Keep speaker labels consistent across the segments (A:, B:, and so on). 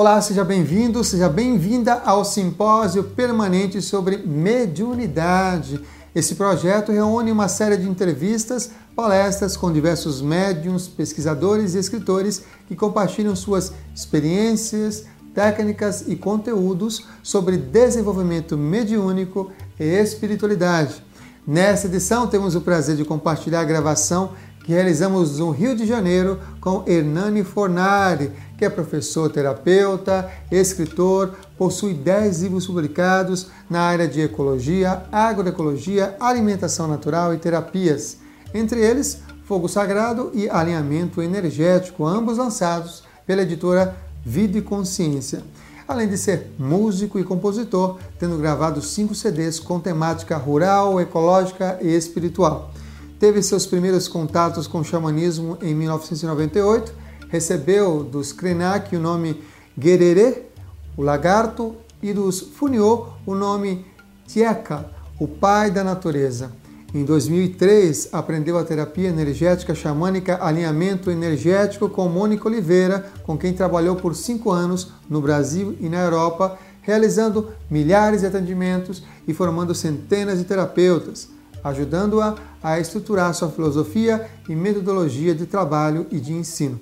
A: Olá, seja bem-vindo, seja bem-vinda ao simpósio permanente sobre mediunidade. Esse projeto reúne uma série de entrevistas, palestras com diversos médiums, pesquisadores e escritores que compartilham suas experiências, técnicas e conteúdos sobre desenvolvimento mediúnico e espiritualidade. Nesta edição, temos o prazer de compartilhar a gravação realizamos no Rio de Janeiro com Hernani Fornari, que é professor terapeuta, escritor, possui 10 livros publicados na área de ecologia, agroecologia, alimentação natural e terapias. Entre eles, Fogo Sagrado e Alinhamento Energético, ambos lançados pela editora Vida e Consciência. Além de ser músico e compositor, tendo gravado cinco CDs com temática rural, ecológica e espiritual teve seus primeiros contatos com o xamanismo em 1998, recebeu dos Krenak o nome Gerere, o lagarto, e dos Funiô o nome Tieka, o pai da natureza. Em 2003, aprendeu a terapia energética xamânica Alinhamento Energético com Mônica Oliveira, com quem trabalhou por cinco anos no Brasil e na Europa, realizando milhares de atendimentos e formando centenas de terapeutas ajudando-a a estruturar sua filosofia e metodologia de trabalho e de ensino.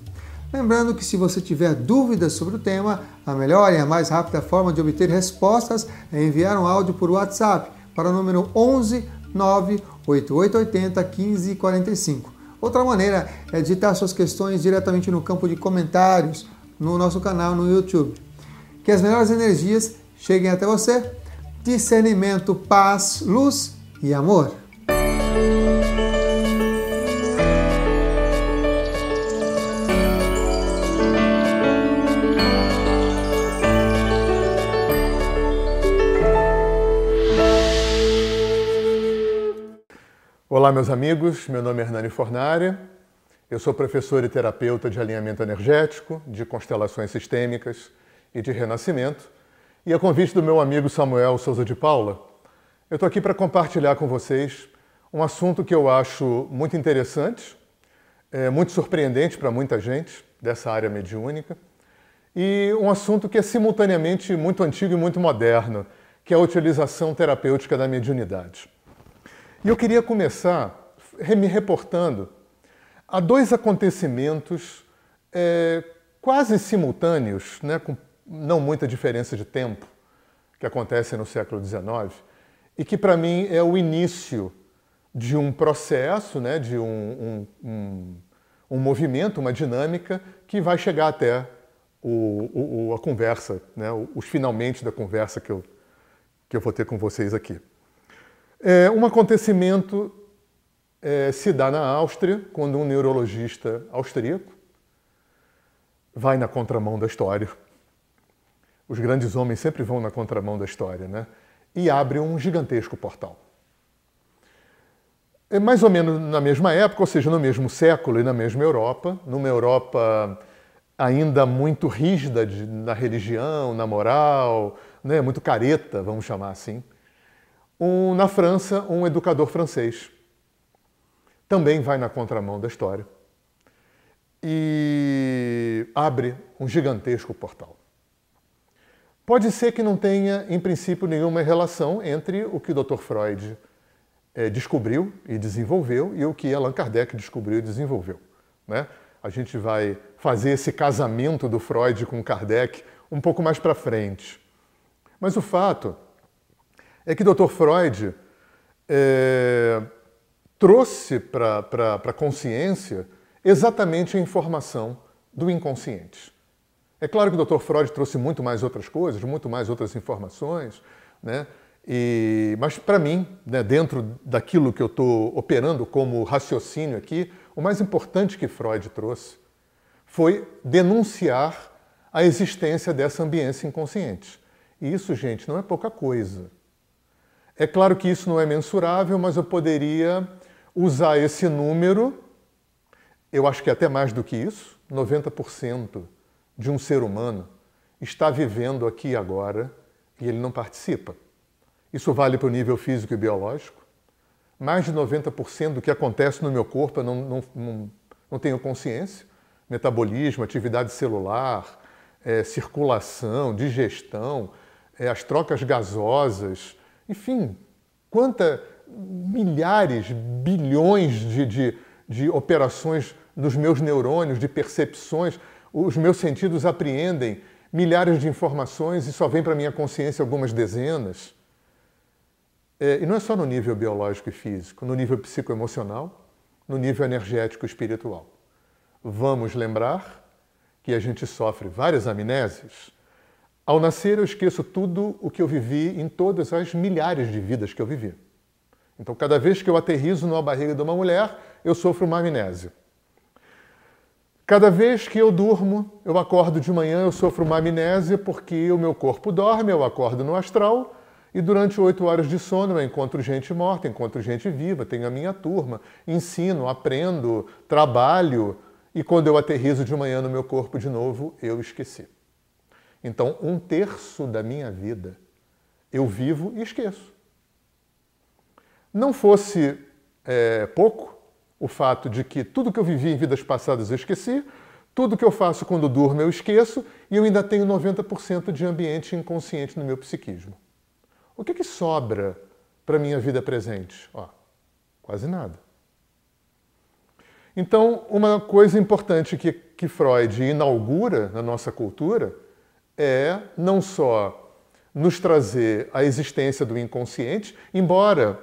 A: Lembrando que se você tiver dúvidas sobre o tema, a melhor e a mais rápida forma de obter respostas é enviar um áudio por WhatsApp para o número 11 98880 1545. Outra maneira é digitar suas questões diretamente no campo de comentários no nosso canal no YouTube. Que as melhores energias cheguem até você. Discernimento, paz, luz e amor.
B: Olá, meus amigos. Meu nome é Hernani Fornari. Eu sou professor e terapeuta de alinhamento energético, de constelações sistêmicas e de renascimento. E a convite do meu amigo Samuel Souza de Paula, eu estou aqui para compartilhar com vocês um assunto que eu acho muito interessante, é muito surpreendente para muita gente dessa área mediúnica, e um assunto que é simultaneamente muito antigo e muito moderno, que é a utilização terapêutica da mediunidade. E eu queria começar me reportando a dois acontecimentos é, quase simultâneos, né, com não muita diferença de tempo, que acontecem no século XIX, e que para mim é o início de um processo, né, de um, um, um, um movimento, uma dinâmica que vai chegar até o, o, a conversa, né, os finalmente da conversa que eu, que eu vou ter com vocês aqui. É, um acontecimento é, se dá na Áustria, quando um neurologista austríaco vai na contramão da história. Os grandes homens sempre vão na contramão da história, né? E abre um gigantesco portal. É mais ou menos na mesma época, ou seja, no mesmo século e na mesma Europa, numa Europa ainda muito rígida de, na religião, na moral, né, muito careta, vamos chamar assim um, na França, um educador francês. Também vai na contramão da história. E abre um gigantesco portal. Pode ser que não tenha, em princípio, nenhuma relação entre o que o Dr. Freud é, descobriu e desenvolveu e o que Allan Kardec descobriu e desenvolveu. Né? A gente vai fazer esse casamento do Freud com Kardec um pouco mais para frente. Mas o fato é que Dr. Freud é, trouxe para a consciência exatamente a informação do inconsciente. É claro que o Dr. Freud trouxe muito mais outras coisas, muito mais outras informações, né? E, mas para mim, né, dentro daquilo que eu estou operando como raciocínio aqui, o mais importante que Freud trouxe foi denunciar a existência dessa ambiência inconsciente. E isso, gente, não é pouca coisa. É claro que isso não é mensurável, mas eu poderia usar esse número, eu acho que até mais do que isso, 90% de um ser humano está vivendo aqui agora e ele não participa. Isso vale para o nível físico e biológico. Mais de 90% do que acontece no meu corpo eu não, não, não, não tenho consciência. Metabolismo, atividade celular, é, circulação, digestão, é, as trocas gasosas, enfim, quanta milhares, bilhões de, de, de operações nos meus neurônios, de percepções, os meus sentidos apreendem milhares de informações e só vem para minha consciência algumas dezenas. É, e não é só no nível biológico e físico, no nível psicoemocional, no nível energético e espiritual. Vamos lembrar que a gente sofre várias amnésias. Ao nascer, eu esqueço tudo o que eu vivi em todas as milhares de vidas que eu vivi. Então, cada vez que eu aterrizo numa barriga de uma mulher, eu sofro uma amnésia. Cada vez que eu durmo, eu acordo de manhã, eu sofro uma amnésia porque o meu corpo dorme, eu acordo no astral e durante oito horas de sono eu encontro gente morta, encontro gente viva, tenho a minha turma, ensino, aprendo, trabalho e quando eu aterrizo de manhã no meu corpo de novo, eu esqueci. Então, um terço da minha vida eu vivo e esqueço. Não fosse é, pouco, o fato de que tudo que eu vivi em vidas passadas eu esqueci, tudo que eu faço quando durmo eu esqueço e eu ainda tenho 90% de ambiente inconsciente no meu psiquismo. O que, que sobra para a minha vida presente? Ó, quase nada. Então, uma coisa importante que, que Freud inaugura na nossa cultura é não só nos trazer a existência do inconsciente, embora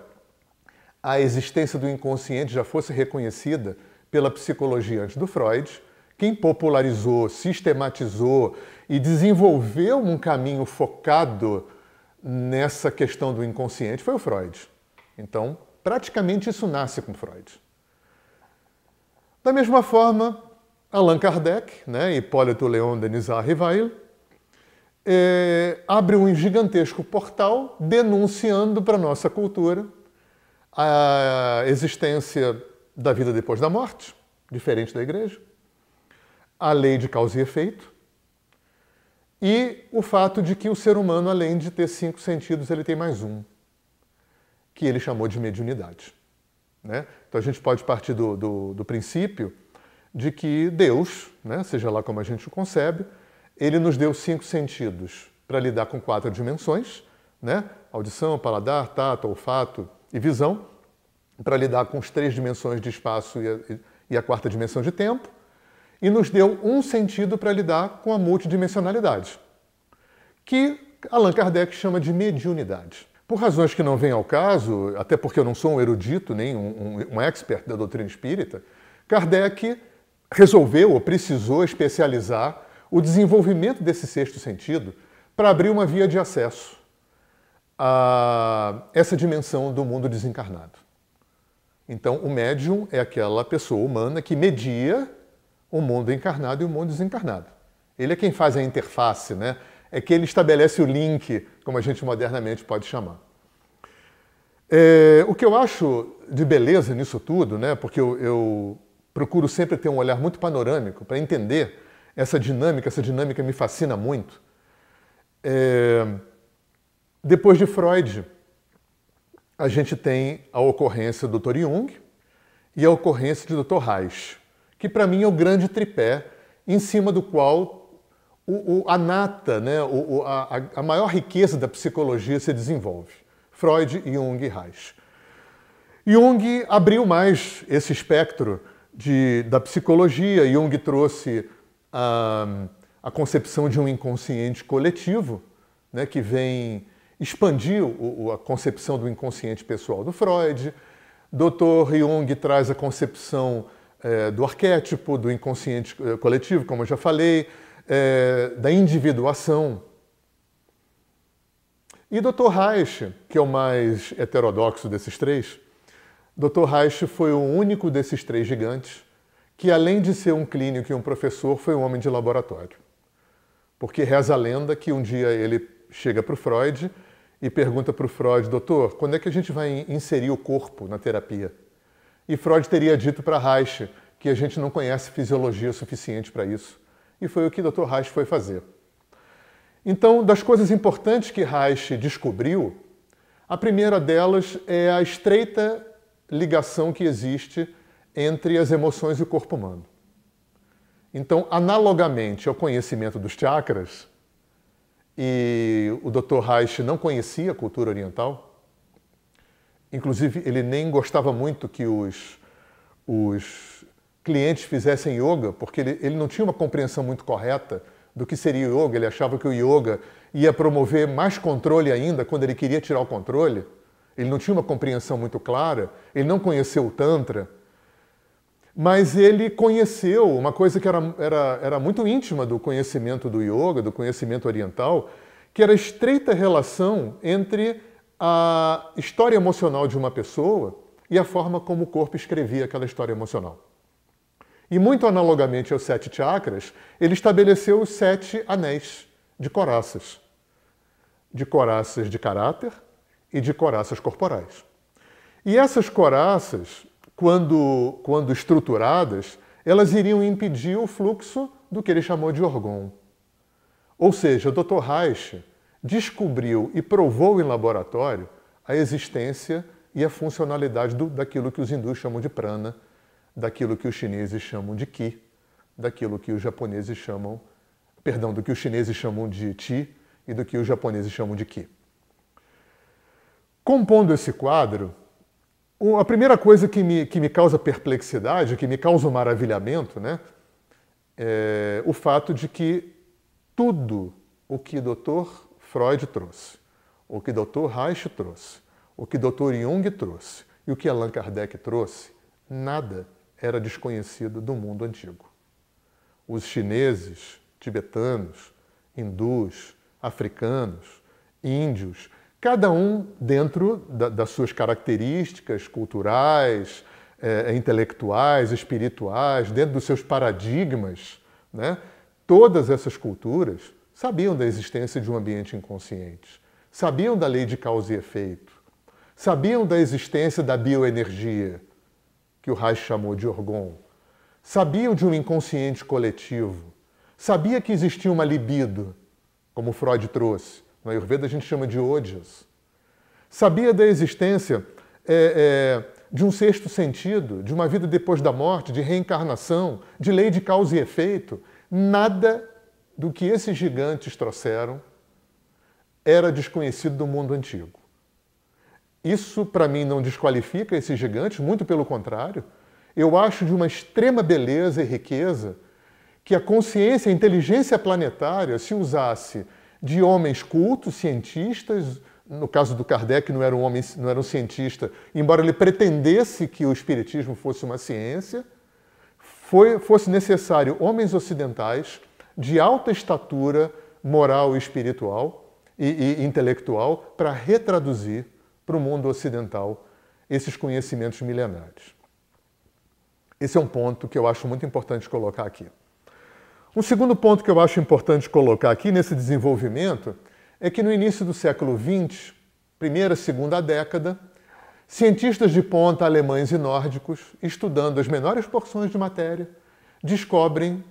B: a existência do inconsciente já fosse reconhecida pela psicologia antes do Freud, quem popularizou, sistematizou e desenvolveu um caminho focado nessa questão do inconsciente foi o Freud. Então, praticamente isso nasce com Freud. Da mesma forma, Allan Kardec, né, Hipólito Leon Denis Rivail, é, abre um gigantesco portal denunciando para a nossa cultura a existência da vida depois da morte, diferente da igreja, a lei de causa e efeito, e o fato de que o ser humano, além de ter cinco sentidos, ele tem mais um, que ele chamou de mediunidade. Né? Então a gente pode partir do, do, do princípio de que Deus, né, seja lá como a gente o concebe, ele nos deu cinco sentidos para lidar com quatro dimensões, né? audição, paladar, tato, olfato e visão, para lidar com as três dimensões de espaço e a, e a quarta dimensão de tempo, e nos deu um sentido para lidar com a multidimensionalidade, que Allan Kardec chama de mediunidade. Por razões que não vêm ao caso, até porque eu não sou um erudito nem um, um, um expert da doutrina espírita, Kardec resolveu ou precisou especializar o desenvolvimento desse sexto sentido para abrir uma via de acesso a essa dimensão do mundo desencarnado. Então, o médium é aquela pessoa humana que media o mundo encarnado e o mundo desencarnado. Ele é quem faz a interface, né? É que ele estabelece o link, como a gente modernamente pode chamar. É, o que eu acho de beleza nisso tudo, né? Porque eu, eu procuro sempre ter um olhar muito panorâmico para entender essa dinâmica, essa dinâmica me fascina muito. É, depois de Freud, a gente tem a ocorrência do Dr. Jung e a ocorrência de Dr. Reich, que para mim é o grande tripé em cima do qual o, o, a nata, né, o, a, a, maior riqueza da psicologia se desenvolve. Freud, Jung e Reich. Jung abriu mais esse espectro de, da psicologia. Jung trouxe a, a concepção de um inconsciente coletivo, né, que vem expandiu a concepção do inconsciente pessoal do Freud. Dr. Jung traz a concepção é, do arquétipo, do inconsciente é, coletivo, como eu já falei, é, da individuação. E Dr. Reich, que é o mais heterodoxo desses três, Dr. Reich foi o único desses três gigantes que, além de ser um clínico e um professor, foi um homem de laboratório. Porque reza a lenda que um dia ele chega para o Freud e pergunta para o Freud, doutor, quando é que a gente vai inserir o corpo na terapia? E Freud teria dito para Reich que a gente não conhece fisiologia suficiente para isso. E foi o que o Dr. Reich foi fazer. Então, das coisas importantes que Reich descobriu, a primeira delas é a estreita ligação que existe entre as emoções e o corpo humano. Então, analogamente ao conhecimento dos chakras, e o Dr. Reich não conhecia a cultura oriental, inclusive ele nem gostava muito que os, os clientes fizessem yoga, porque ele, ele não tinha uma compreensão muito correta do que seria yoga, ele achava que o yoga ia promover mais controle ainda quando ele queria tirar o controle. Ele não tinha uma compreensão muito clara, ele não conheceu o Tantra, mas ele conheceu uma coisa que era, era, era muito íntima do conhecimento do yoga, do conhecimento oriental, que era a estreita relação entre a história emocional de uma pessoa e a forma como o corpo escrevia aquela história emocional. E muito analogamente aos sete chakras, ele estabeleceu os sete anéis de coraças, de coraças de caráter e de coraças corporais. E essas coraças quando, quando estruturadas, elas iriam impedir o fluxo do que ele chamou de orgon. Ou seja, o Dr. Reich descobriu e provou em laboratório a existência e a funcionalidade do, daquilo que os hindus chamam de prana, daquilo que os chineses chamam de ki, daquilo que os japoneses chamam, perdão, do que os chineses chamam de ti e do que os japoneses chamam de ki. Compondo esse quadro, a primeira coisa que me, que me causa perplexidade, que me causa um maravilhamento, né, é o fato de que tudo o que Dr. Freud trouxe, o que Dr. Reich trouxe, o que Dr. Jung trouxe e o que Allan Kardec trouxe, nada era desconhecido do mundo antigo. Os chineses, tibetanos, hindus, africanos, índios, cada um dentro da, das suas características culturais, é, intelectuais, espirituais, dentro dos seus paradigmas, né? todas essas culturas sabiam da existência de um ambiente inconsciente, sabiam da lei de causa e efeito, sabiam da existência da bioenergia, que o Reich chamou de orgon, sabiam de um inconsciente coletivo, sabia que existia uma libido, como Freud trouxe, no Ayurveda a gente chama de odias. Sabia da existência é, é, de um sexto sentido, de uma vida depois da morte, de reencarnação, de lei de causa e efeito. Nada do que esses gigantes trouxeram era desconhecido do mundo antigo. Isso, para mim, não desqualifica esses gigantes, muito pelo contrário. Eu acho de uma extrema beleza e riqueza que a consciência, a inteligência planetária se usasse de homens cultos, cientistas. No caso do Kardec, não era um homem, não era um cientista, embora ele pretendesse que o espiritismo fosse uma ciência, foi, fosse necessário homens ocidentais de alta estatura moral e espiritual e, e intelectual para retraduzir para o mundo ocidental esses conhecimentos milenares. Esse é um ponto que eu acho muito importante colocar aqui. Um segundo ponto que eu acho importante colocar aqui nesse desenvolvimento é que no início do século XX, primeira, segunda década, cientistas de ponta alemães e nórdicos, estudando as menores porções de matéria, descobrem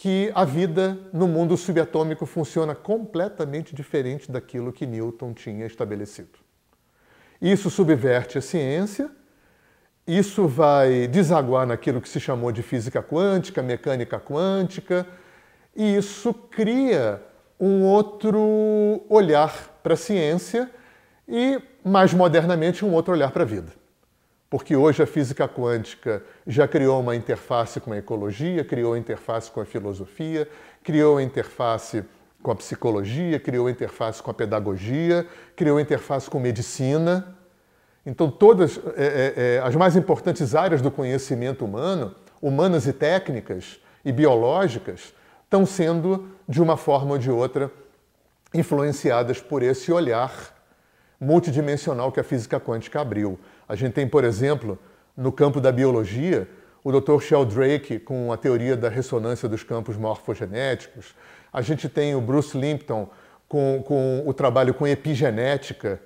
B: que a vida no mundo subatômico funciona completamente diferente daquilo que Newton tinha estabelecido. Isso subverte a ciência, isso vai desaguar naquilo que se chamou de física quântica, mecânica quântica, e isso cria um outro olhar para a ciência e, mais modernamente, um outro olhar para a vida. Porque hoje a física quântica já criou uma interface com a ecologia, criou interface com a filosofia, criou interface com a psicologia, criou interface com a pedagogia, criou interface com medicina. Então, todas é, é, é as mais importantes áreas do conhecimento humano, humanas e técnicas e biológicas, estão sendo, de uma forma ou de outra, influenciadas por esse olhar multidimensional que a física quântica abriu. A gente tem, por exemplo, no campo da biologia, o Dr. Sheldrake com a teoria da ressonância dos campos morfogenéticos. A gente tem o Bruce Limpton com, com o trabalho com epigenética.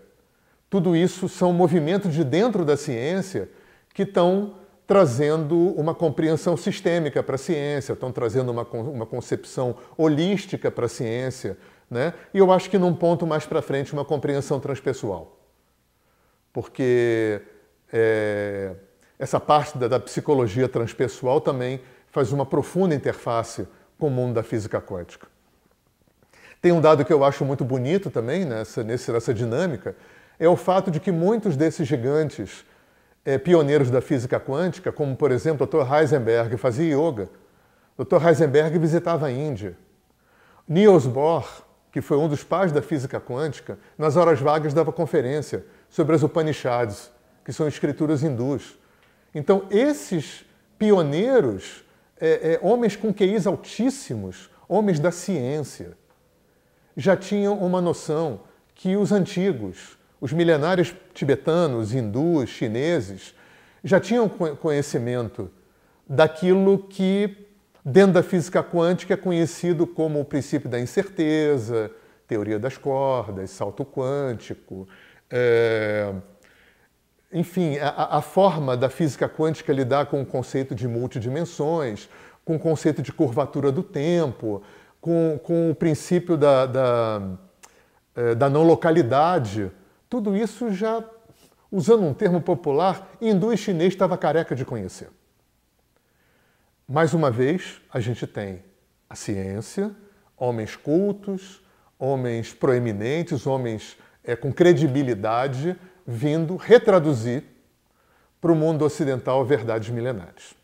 B: Tudo isso são movimentos de dentro da ciência que estão trazendo uma compreensão sistêmica para a ciência, estão trazendo uma, uma concepção holística para a ciência, né? e eu acho que num ponto mais para frente, uma compreensão transpessoal. Porque é, essa parte da, da, psicologia transpessoal também faz uma profunda interface com o mundo da física quântica. Tem um dado que eu acho muito bonito também nessa, nessa dinâmica, é o fato de que muitos desses gigantes é, pioneiros da física quântica, como por exemplo o Dr. Heisenberg, fazia yoga. Dr. Heisenberg visitava a Índia. Niels Bohr, que foi um dos pais da física quântica, nas horas vagas dava conferência sobre as Upanishads, que são escrituras hindus. Então, esses pioneiros, é, é, homens com QIs altíssimos, homens da ciência, já tinham uma noção que os antigos, os milenários tibetanos, hindus, chineses, já tinham conhecimento daquilo que, dentro da física quântica, é conhecido como o princípio da incerteza, teoria das cordas, salto quântico. É... Enfim, a, a, forma da física quântica lidar com o conceito de multidimensões, com o conceito de curvatura do tempo, com, com o princípio da, da, é, da não localidade. Tudo isso já, usando um termo popular, hindu e chinês estava careca de conhecer. Mais uma vez, a gente tem a ciência, homens cultos, homens proeminentes, homens é, com credibilidade, vindo retraduzir para o mundo ocidental verdades milenares.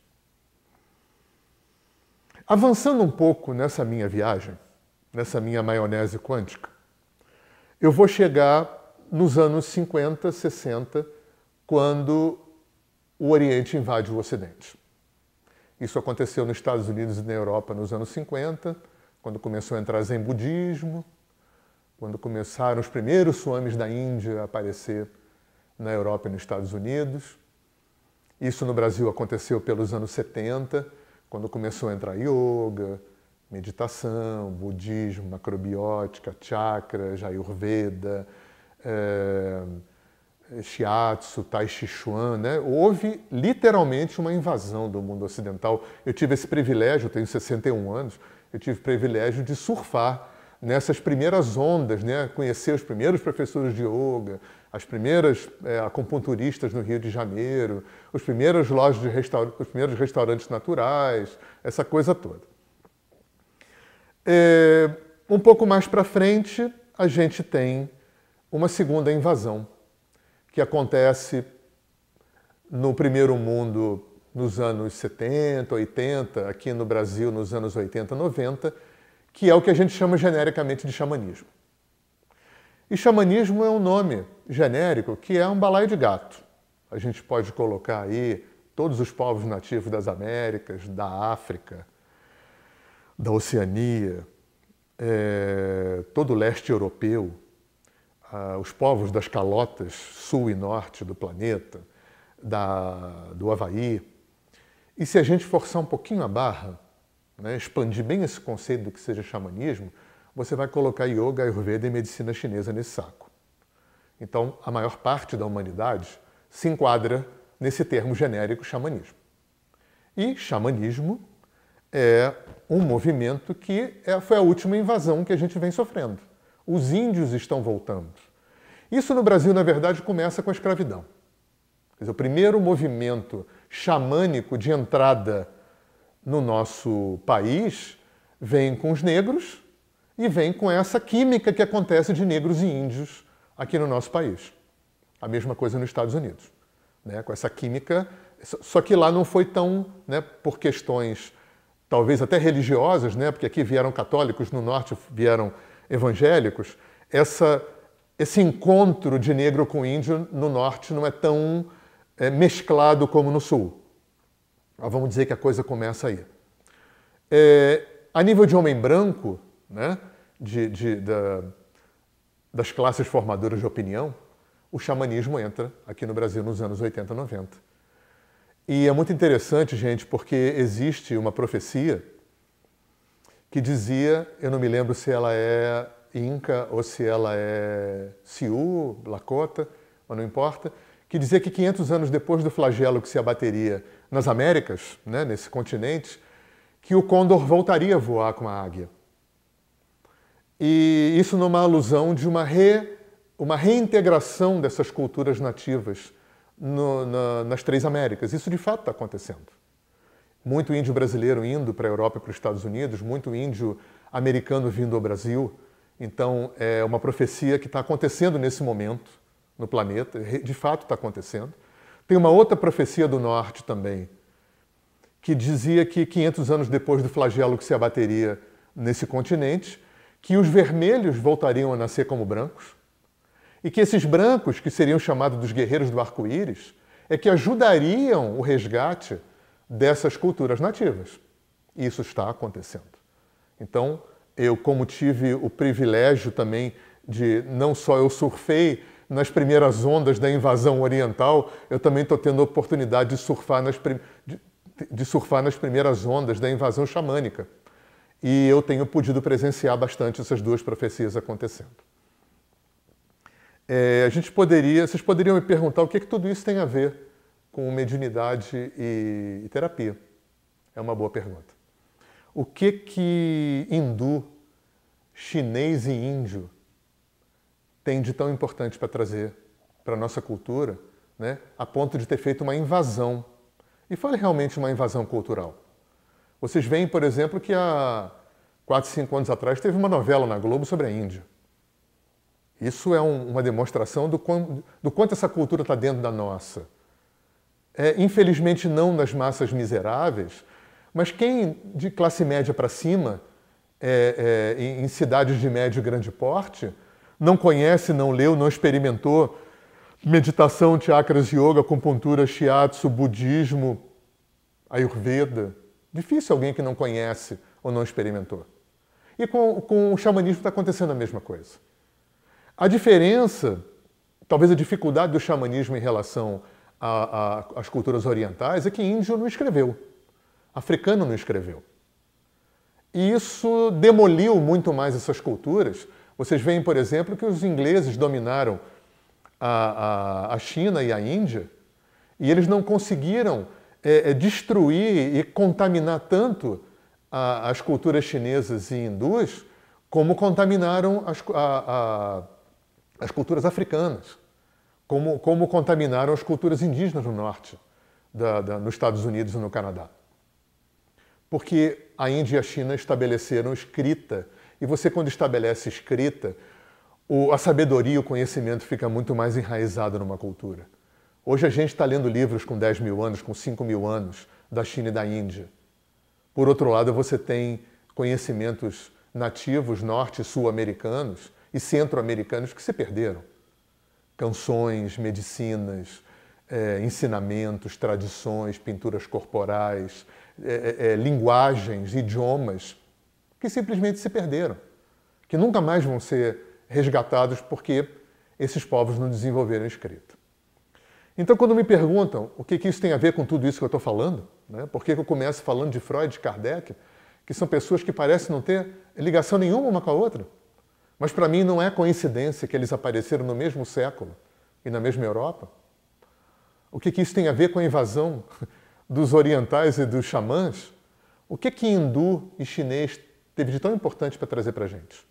B: Avançando um pouco nessa minha viagem, nessa minha maionese quântica, eu vou chegar nos anos 50, 60, quando o Oriente invade o Ocidente. Isso aconteceu nos Estados Unidos e na Europa nos anos 50, quando começou a entrar Zen budismo, quando começaram os primeiros swamis da Índia a aparecer na Europa e nos Estados Unidos. Isso no Brasil aconteceu pelos anos 70, quando começou a entrar yoga, meditação, budismo, macrobiótica, chakras, ayurveda, é, shiatsu, tai chi chuan, né? houve literalmente uma invasão do mundo ocidental. Eu tive esse privilégio, eu tenho 61 anos, eu tive o privilégio de surfar nessas primeiras ondas, né? conhecer os primeiros professores de yoga, as primeiras é, acupunturistas no Rio de Janeiro, os primeiros lojas de restaur... os primeiros restaurantes naturais, essa coisa toda. É, um pouco mais para frente, a gente tem uma segunda invasão, que acontece no primeiro mundo nos anos 70, 80, aqui no Brasil nos anos 80, 90, que é o que a gente chama genericamente de xamanismo. E xamanismo é um nome genérico que é um balaio de gato. A gente pode colocar aí todos os povos nativos das Américas, da África, da Oceania, é, todo o leste europeu, ah, os povos das calotas sul e norte do planeta, da, do Havaí. E se a gente forçar um pouquinho a barra, né, expandir bem esse conceito do que seja xamanismo, você vai colocar yoga, ayurveda e medicina chinesa nesse saco. Então, a maior parte da humanidade se enquadra nesse termo genérico xamanismo. E xamanismo é um movimento que é, foi a última invasão que a gente vem sofrendo. Os índios estão voltando. Isso no Brasil, na verdade, começa com a escravidão. Dizer, o primeiro movimento xamânico de entrada no nosso país vem com os negros e vem com essa química que acontece de negros e índios aqui no nosso país. A mesma coisa nos Estados Unidos. Né? Com essa química. Só que lá não foi tão, né, por questões talvez até religiosas, né, porque aqui vieram católicos, no norte vieram evangélicos, essa, esse encontro de negro com índio no norte não é tão é, mesclado como no sul. Mas vamos dizer que a coisa começa aí. É, a nível de homem branco, né, de, de, da, das classes formadoras de opinião, o xamanismo entra aqui no Brasil nos anos 80, 90. E é muito interessante, gente, porque existe uma profecia que dizia, eu não me lembro se ela é Inca ou se ela é Sioux, Lakota, mas não importa, que dizia que 500 anos depois do flagelo que se abateria nas Américas, né, nesse continente, que o côndor voltaria a voar com a águia. E isso numa alusão de uma, re, uma reintegração dessas culturas nativas no, na, nas três Américas. Isso de fato está acontecendo. muito índio brasileiro indo para a Europa e para os Estados Unidos, muito índio americano vindo ao Brasil. Então, é uma profecia que está acontecendo nesse momento no planeta, de fato está acontecendo. Tem uma outra profecia do norte também, que dizia que 500 anos depois do flagelo que se abateria nesse continente, que os vermelhos voltariam a nascer como brancos, e que esses brancos, que seriam chamados dos guerreiros do arco-íris, é que ajudariam o resgate dessas culturas nativas. E isso está acontecendo. Então, eu, como tive o privilégio também de não só eu surfei nas primeiras ondas da invasão oriental, eu também estou tendo a oportunidade de surfar, nas, de, de surfar nas primeiras ondas da invasão xamânica. E eu tenho podido presenciar bastante essas duas profecias acontecendo. É, a gente poderia, vocês poderiam me perguntar o que, é que tudo isso tem a ver com mediunidade e, e terapia. É uma boa pergunta. O que que hindu, chinês e índio tem de tão importante para trazer para a nossa cultura, né, a ponto de ter feito uma invasão? E fale realmente uma invasão cultural. Vocês veem, por exemplo, que há 4, 5 anos atrás teve uma novela na Globo sobre a Índia. Isso é um, uma demonstração do, do, quanto essa cultura está dentro da nossa. É, infelizmente, não nas massas miseráveis, mas quem de classe média para cima, é, é, em, em cidades de médio e grande porte, não conhece, não leu, não experimentou meditação, chakras, yoga, acupuntura, shiatsu, budismo, ayurveda. Difícil alguém que não conhece ou não experimentou. E com, com o xamanismo está acontecendo a mesma coisa. A diferença, talvez a dificuldade do xamanismo em relação às culturas orientais é que índio não escreveu, africano não escreveu. E isso demoliu muito mais essas culturas. Vocês veem, por exemplo, que os ingleses dominaram a, a, a China e a Índia e eles não conseguiram é, é destruir e contaminar tanto a, as culturas chinesas e hindus como contaminaram as, a, as culturas africanas, como, como contaminaram as culturas indígenas no norte, da, da, nos Estados Unidos e no Canadá. Porque a Índia e a China estabeleceram escrita, e você, quando estabelece escrita, o, a sabedoria, o conhecimento fica muito mais enraizado numa cultura. Hoje a gente está lendo livros com 10 mil anos, com 5 mil anos, da China e da Índia. Por outro lado, você tem conhecimentos nativos norte e sul-americanos e centro-americanos que se perderam. Canções, medicinas, é, ensinamentos, tradições, pinturas corporais, é, é, é, linguagens, idiomas que simplesmente se perderam, que nunca mais vão ser resgatados porque esses povos não desenvolveram escrita. Então, quando me perguntam o que, que isso tem a ver com tudo isso que eu estou falando, né? por que, que eu começo falando de Freud e Kardec, que são pessoas que parecem não ter ligação nenhuma uma com a outra, mas para mim não é coincidência que eles apareceram no mesmo século e na mesma Europa. O que, que isso tem a ver com a invasão dos orientais e dos xamãs? O que que hindu e chinês teve de tão importante para trazer para a gente?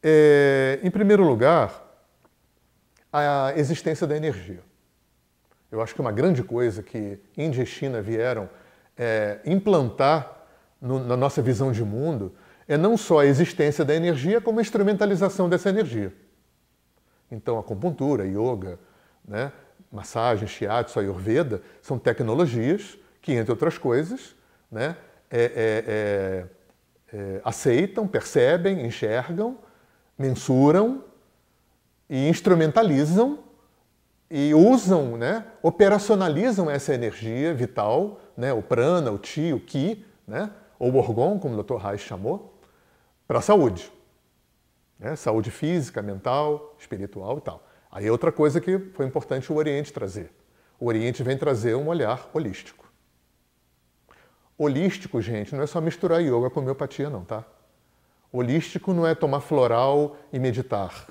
B: É, em primeiro lugar, a existência da energia. Eu acho que uma grande coisa que Índia e China vieram é, implantar no, na nossa visão de mundo é não só a existência da energia, como a instrumentalização dessa energia. Então, acupuntura, yoga, né, massagem, shiatsu, ayurveda, são tecnologias que, entre outras coisas, né, é, é, é, é aceitam, percebem, enxergam, mensuram e instrumentalizam e usam, né, operacionalizam essa energia vital, né, o prana, o ti, o ki, né, ou o orgon, como o Dr. Reich chamou, para a saúde. Né? Saúde física, mental, espiritual e tal. Aí é outra coisa que foi importante o Oriente trazer. O Oriente vem trazer um olhar holístico. Holístico, gente, não é só misturar yoga com homeopatia, não, tá? Holístico não é tomar floral e meditar.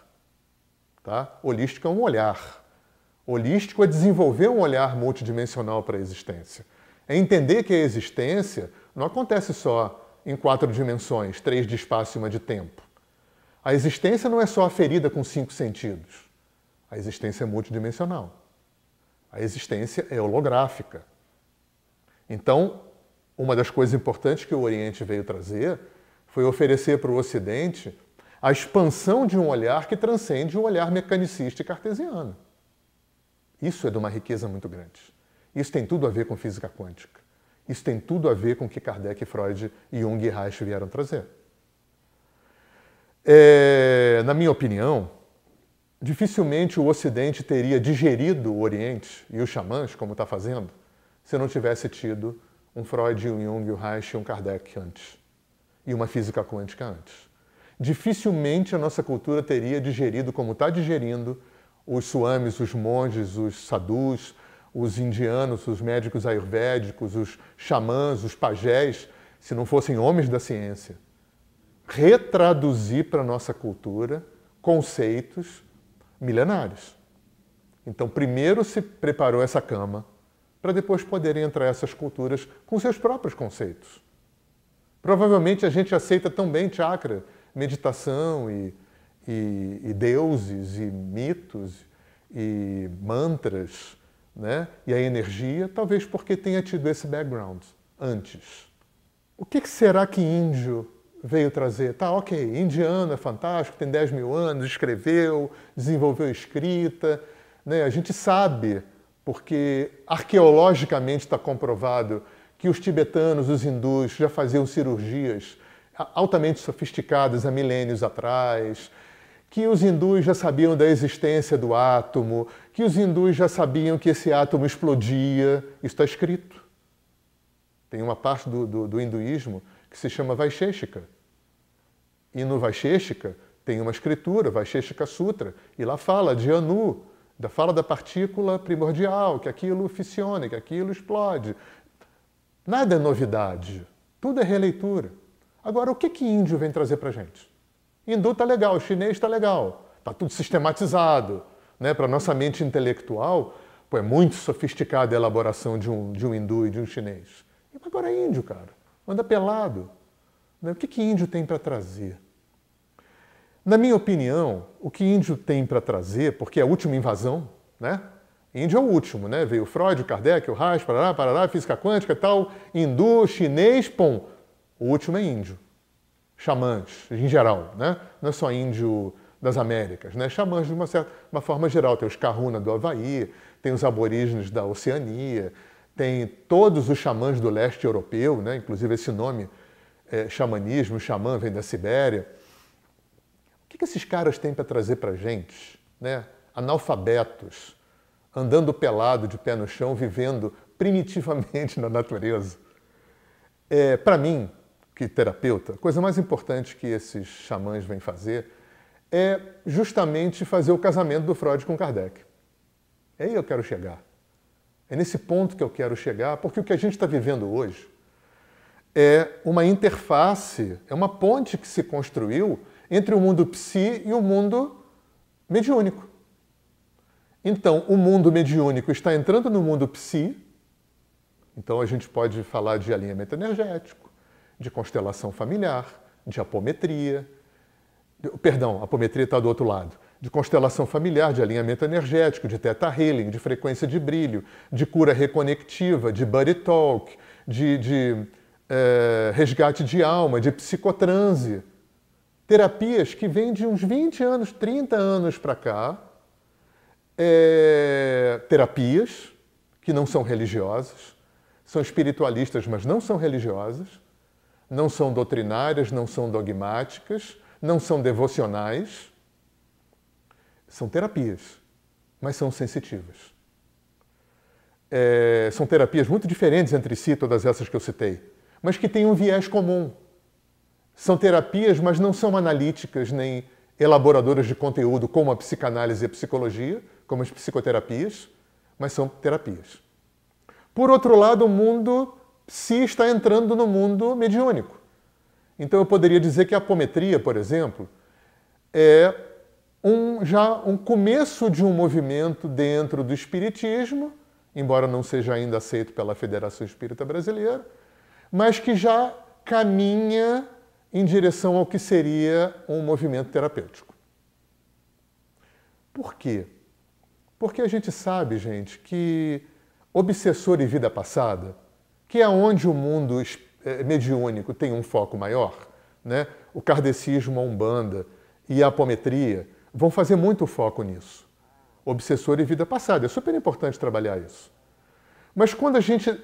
B: Tá? Holístico é um olhar. Holístico é desenvolver um olhar multidimensional para a existência. É entender que a existência não acontece só em quatro dimensões, três de espaço e uma de tempo. A existência não é só a ferida com cinco sentidos. A existência é multidimensional. A existência é holográfica. Então, uma das coisas importantes que o Oriente veio trazer foi oferecer para o Ocidente a expansão de um olhar que transcende o olhar mecanicista e cartesiano. Isso é de uma riqueza muito grande. Isso tem tudo a ver com física quântica. Isso tem tudo a ver com o que Kardec, Freud, Jung e Reich vieram trazer. É, na minha opinião, dificilmente o Ocidente teria digerido o Oriente e os xamãs, como está fazendo, se não tivesse tido um Freud, um Jung, um Reich e um Kardec antes. E uma física quântica antes. Dificilmente a nossa cultura teria digerido, como está digerindo, os suamis, os monges, os sadhus, os indianos, os médicos ayurvédicos, os xamãs, os pajés, se não fossem homens da ciência. Retraduzir para a nossa cultura conceitos milenários. Então, primeiro se preparou essa cama para depois poderem entrar essas culturas com seus próprios conceitos. Provavelmente a gente aceita tão bem chakra, meditação e, e, e deuses e mitos e mantras, né? E a energia, talvez porque tenha tido esse background antes. O que será que índio veio trazer? Tá, ok, indiano é fantástico, tem 10 mil anos, escreveu, desenvolveu escrita. Né? A gente sabe, porque arqueologicamente está comprovado que os tibetanos, os hindus já faziam cirurgias altamente sofisticadas há milênios atrás, que os hindus já sabiam da existência do átomo, que os hindus já sabiam que esse átomo explodia. Isso está escrito. Tem uma parte do, do, do hinduísmo que se chama Vaisheshika. E no Vaisheshika tem uma escritura, Vaisheshika Sutra, e lá fala de Anu, da fala da partícula primordial, que aquilo funciona, que aquilo explode. Nada é novidade, tudo é releitura. Agora, o que que índio vem trazer para a gente? Hindu está legal, chinês está legal, está tudo sistematizado. Né? Para nossa mente intelectual, pô, é muito sofisticada a elaboração de um, de um hindu e de um chinês. Agora é índio, cara. Anda pelado. Né? O que, que índio tem para trazer? Na minha opinião, o que índio tem para trazer, porque é a última invasão, né? Índio é o último, né? Veio Freud, o Kardec, o Reich, parará, parará, física quântica e tal, hindu, chinês, pom. O último é índio xamãs, em geral, né? não é só índio das Américas, né? xamãs de uma, certa, uma forma geral. Tem os Kahuna do Havaí, tem os aborígenes da Oceania, tem todos os xamãs do leste europeu, né? inclusive esse nome, é, xamanismo, xamã, vem da Sibéria. O que, esses caras têm para trazer para a gente? Né? Analfabetos, andando pelado, de pé no chão, vivendo primitivamente na natureza. É, para mim, que terapeuta, a coisa mais importante que esses xamãs vêm fazer é justamente fazer o casamento do Freud com Kardec. É aí eu quero chegar. É nesse ponto que eu quero chegar, porque o que a gente está vivendo hoje é uma interface, é uma ponte que se construiu entre o mundo psi e o mundo mediúnico. Então, o mundo mediúnico está entrando no mundo psi, então a gente pode falar de alinhamento energético, de constelação familiar, de apometria. Perdão, apometria está do outro lado. De constelação familiar, de alinhamento energético, de teta healing, de frequência de brilho, de cura reconectiva, de buddy talk, de, de é, resgate de alma, de psicotranse. Terapias que vêm de uns 20 anos, 30 anos para cá. É, terapias que não são religiosas, são espiritualistas, mas não são religiosas não são doutrinárias, não são dogmáticas, não são devocionais. São terapias, mas são sensitivas. É, são terapias muito diferentes entre si, todas essas que eu citei, mas que têm um viés comum. São terapias, mas não são analíticas nem elaboradoras de conteúdo, como a psicanálise e a psicologia, como as psicoterapias, mas são terapias. Por outro lado, o mundo se está entrando no mundo mediúnico. Então eu poderia dizer que a apometria, por exemplo, é um, já um começo de um movimento dentro do espiritismo, embora não seja ainda aceito pela Federação Espírita Brasileira, mas que já caminha em direção ao que seria um movimento terapêutico. Por quê? Porque a gente sabe, gente, que obsessor e vida passada que é onde o mundo é, mediúnico tem um foco maior, né? o kardecismo, a umbanda e a apometria vão fazer muito foco nisso. Obsessor e vida passada. É super importante trabalhar isso. Mas quando a gente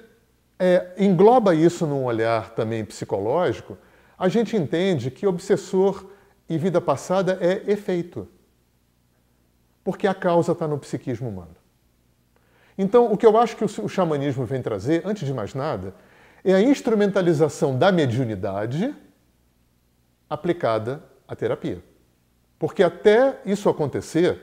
B: é, engloba isso num olhar também psicológico, a gente entende que obsessor e vida passada é efeito. Porque a causa está no psiquismo humano. Então, o que eu acho que o xamanismo vem trazer, antes de mais nada, é a instrumentalização da mediunidade aplicada à terapia. Porque até isso acontecer,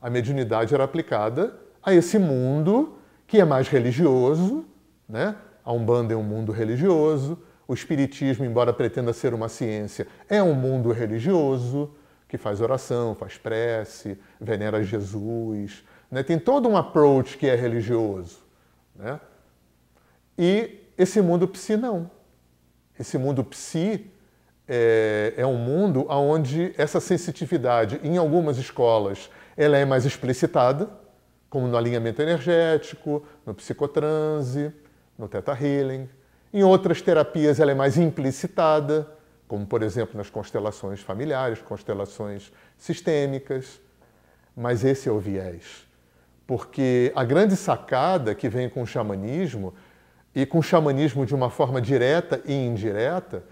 B: a mediunidade era aplicada a esse mundo que é mais religioso, né? A Umbanda é um mundo religioso, o Espiritismo, embora pretenda ser uma ciência, é um mundo religioso, que faz oração, faz prece, venera Jesus, né? tem todo um approach que é religioso. Né? E esse mundo psi não. Esse mundo psi é, é um mundo onde essa sensitividade, em algumas escolas, ela é mais explicitada, como no alinhamento energético, no psicotranse, no Theta Healing. Em outras terapias ela é mais implicitada, como por exemplo nas constelações familiares, constelações sistêmicas. Mas esse é o viés. Porque a grande sacada que vem com o xamanismo, e com o xamanismo de uma forma direta e indireta,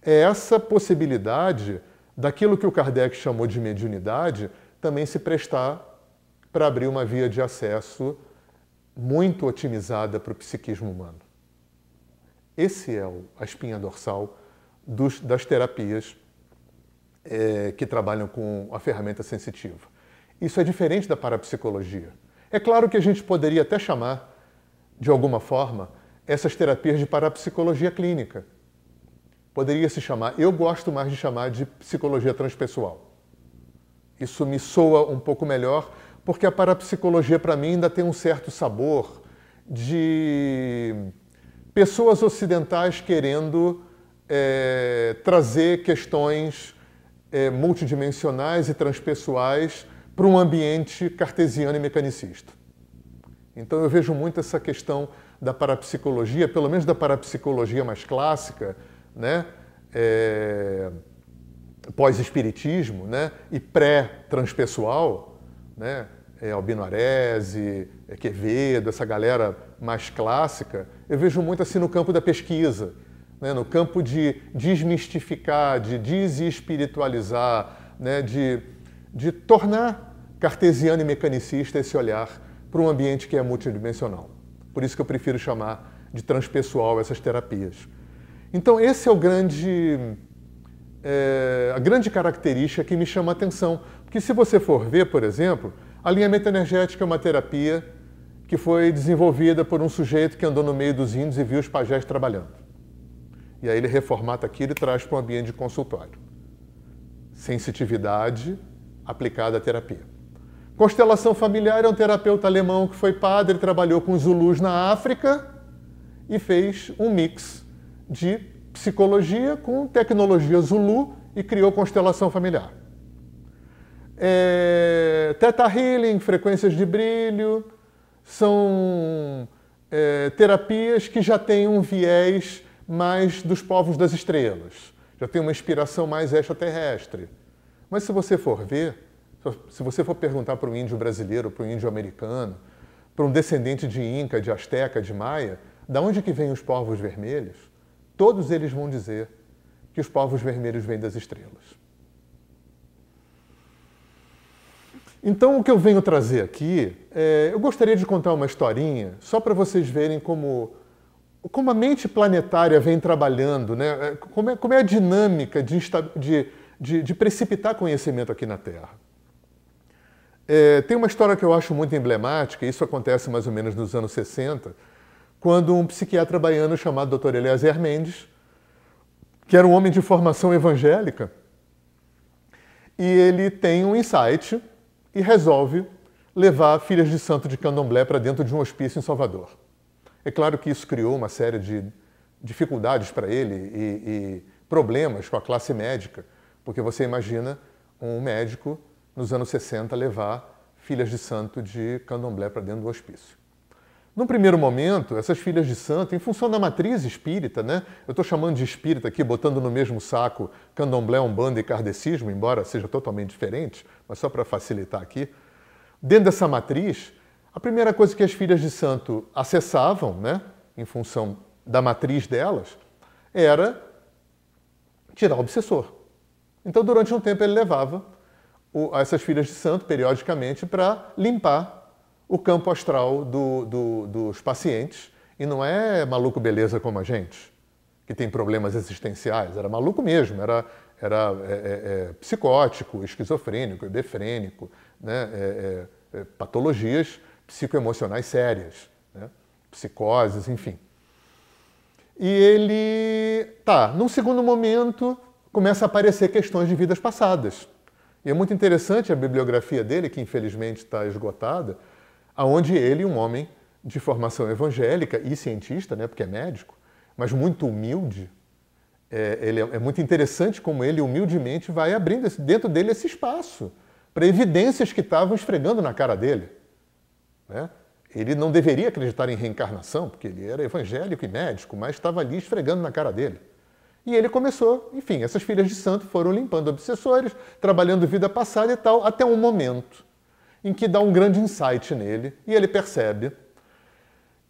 B: é essa possibilidade daquilo que o Kardec chamou de mediunidade também se prestar para abrir uma via de acesso muito otimizada para o psiquismo humano. Esse é a espinha dorsal dos, das terapias é, que trabalham com a ferramenta sensitiva. Isso é diferente da parapsicologia. É claro que a gente poderia até chamar, de alguma forma, essas terapias de parapsicologia clínica. Poderia se chamar, eu gosto mais de chamar de psicologia transpessoal. Isso me soa um pouco melhor, porque a parapsicologia, para mim, ainda tem um certo sabor de pessoas ocidentais querendo é, trazer questões é, multidimensionais e transpessoais para um ambiente cartesiano e mecanicista. Então eu vejo muito essa questão da parapsicologia, pelo menos da parapsicologia mais clássica, né? É, pós-espiritismo né? e pré-transpessoal, né? É, Albino Arese, é, Quevedo, essa galera mais clássica, eu vejo muito assim no campo da pesquisa, né? no campo de desmistificar, de desespiritualizar, né? de, de tornar cartesiano e mecanicista esse olhar para um ambiente que é multidimensional. Por isso que eu prefiro chamar de transpessoal essas terapias. Então, esse é o grande, é, a grande característica que me chama a atenção. Porque se você for ver, por exemplo, alinhamento energético é uma terapia que foi desenvolvida por um sujeito que andou no meio dos índios e viu os pajés trabalhando. E aí ele reformata aquilo e traz para um ambiente de consultório. Sensitividade aplicada à terapia. Constelação familiar é um terapeuta alemão que foi padre, trabalhou com Zulus na África e fez um mix de psicologia com tecnologia Zulu e criou constelação familiar. É, Theta Healing, frequências de brilho, são é, terapias que já têm um viés mais dos povos das estrelas, já tem uma inspiração mais extraterrestre. Mas se você for ver, se você for perguntar para um índio brasileiro, para um índio americano, para um descendente de Inca, de Azteca, de Maia, da onde que vêm os povos vermelhos? todos eles vão dizer que os povos vermelhos vêm das estrelas. Então, o que eu venho trazer aqui, é, eu gostaria de contar uma historinha, só para vocês verem como, como a mente planetária vem trabalhando, né? É, como, é, como é a dinâmica de, de, de, de precipitar conhecimento aqui na Terra. É, tem uma história que eu acho muito emblemática, isso acontece mais ou menos nos anos 60, quando um psiquiatra baiano chamado Dr. Eliezer Mendes, que era um homem de formação evangélica, e ele tem um insight e resolve levar filhas de santo de candomblé para dentro de um hospício em Salvador. É claro que isso criou uma série de dificuldades para ele e, e problemas com a classe médica, porque você imagina um médico nos anos 60 levar filhas de santo de candomblé para dentro do hospício. Num primeiro momento, essas filhas de santo, em função da matriz espírita, né? eu estou chamando de espírita aqui, botando no mesmo saco candomblé, umbanda e kardecismo, embora seja totalmente diferente, mas só para facilitar aqui. Dentro dessa matriz, a primeira coisa que as filhas de santo acessavam, né, em função da matriz delas, era tirar o obsessor. Então, durante um tempo, ele levava essas filhas de santo, periodicamente, para limpar o campo astral do, do, dos pacientes. E não é maluco beleza como a gente, que tem problemas existenciais. Era maluco mesmo, era, era é, é, é psicótico, esquizofrênico, hebefrênico, né? É, é, é, patologias psicoemocionais sérias, né? psicoses, enfim. E ele, tá, num segundo momento, começa a aparecer questões de vidas passadas. E é muito interessante a bibliografia dele, que infelizmente está esgotada, aonde ele, um homem de formação evangélica e cientista, né, porque é médico, mas muito humilde, é, ele é, é muito interessante como ele humildemente vai abrindo esse, dentro dele esse espaço para evidências que estavam esfregando na cara dele. Né? Ele não deveria acreditar em reencarnação, porque ele era evangélico e médico, mas estava ali esfregando na cara dele. E ele começou, enfim, essas filhas de santo foram limpando obsessores, trabalhando vida passada e tal, até um momento em que dá um grande insight nele e ele percebe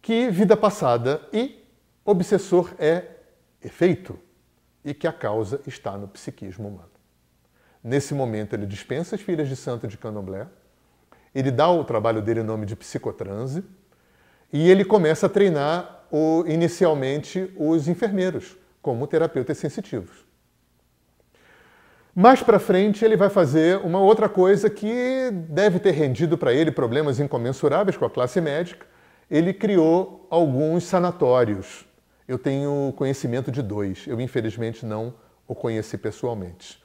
B: que vida passada e obsessor é efeito e que a causa está no psiquismo humano. Nesse momento, ele dispensa as filhas de santo de candomblé, ele dá o trabalho dele em nome de psicotranse e ele começa a treinar o, inicialmente os enfermeiros como terapeutas sensitivos. Mais para frente, ele vai fazer uma outra coisa que deve ter rendido para ele problemas incomensuráveis com a classe médica. Ele criou alguns sanatórios. Eu tenho conhecimento de dois. Eu, infelizmente, não o conheci pessoalmente.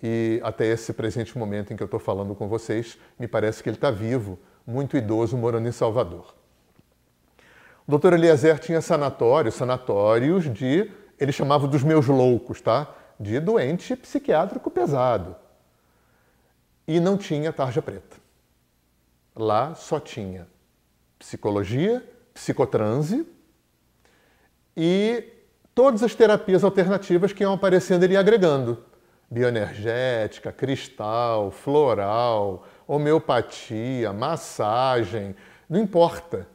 B: E até esse presente momento em que eu estou falando com vocês, me parece que ele está vivo, muito idoso, morando em Salvador. O doutor Eliezer tinha sanatórios, sanatórios de. Ele chamava dos meus loucos, tá? de doente psiquiátrico pesado. E não tinha tarja preta. Lá só tinha psicologia, psicotranse e todas as terapias alternativas que iam aparecendo ele agregando. Bioenergética, cristal, floral, homeopatia, massagem, não importa,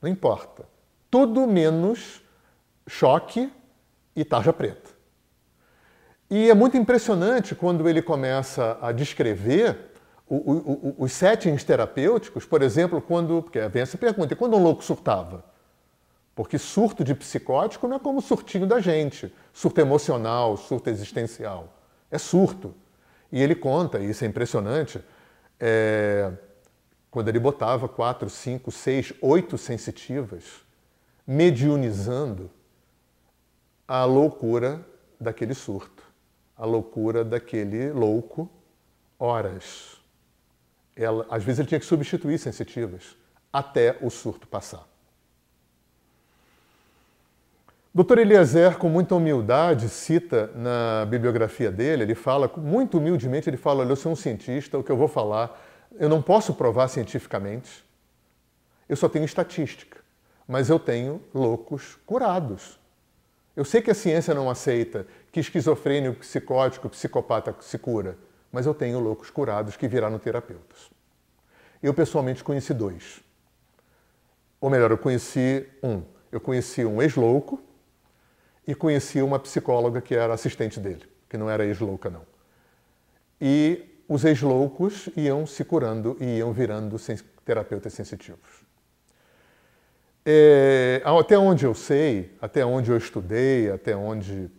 B: não importa. Tudo menos choque e tarja preta. E é muito impressionante quando ele começa a descrever o, o, o, os settings terapêuticos, por exemplo, quando. Porque vem essa pergunta: e quando um louco surtava? Porque surto de psicótico não é como surtinho da gente, surto emocional, surto existencial. É surto. E ele conta, e isso é impressionante, é, quando ele botava quatro, cinco, seis, oito sensitivas, mediunizando a loucura daquele surto a loucura daquele louco horas. Ela, às vezes ele tinha que substituir sensitivas até o surto passar. Dr. Eliezer, com muita humildade, cita na bibliografia dele, ele fala, muito humildemente, ele fala, olha, eu sou um cientista, o que eu vou falar, eu não posso provar cientificamente, eu só tenho estatística, mas eu tenho loucos curados. Eu sei que a ciência não aceita que esquizofrênico, psicótico, psicopata se cura, mas eu tenho loucos curados que viraram terapeutas. Eu pessoalmente conheci dois. Ou melhor, eu conheci um. Eu conheci um ex-louco e conheci uma psicóloga que era assistente dele, que não era ex-louca, não. E os ex-loucos iam se curando e iam virando terapeutas sensitivos. É, até onde eu sei, até onde eu estudei, até onde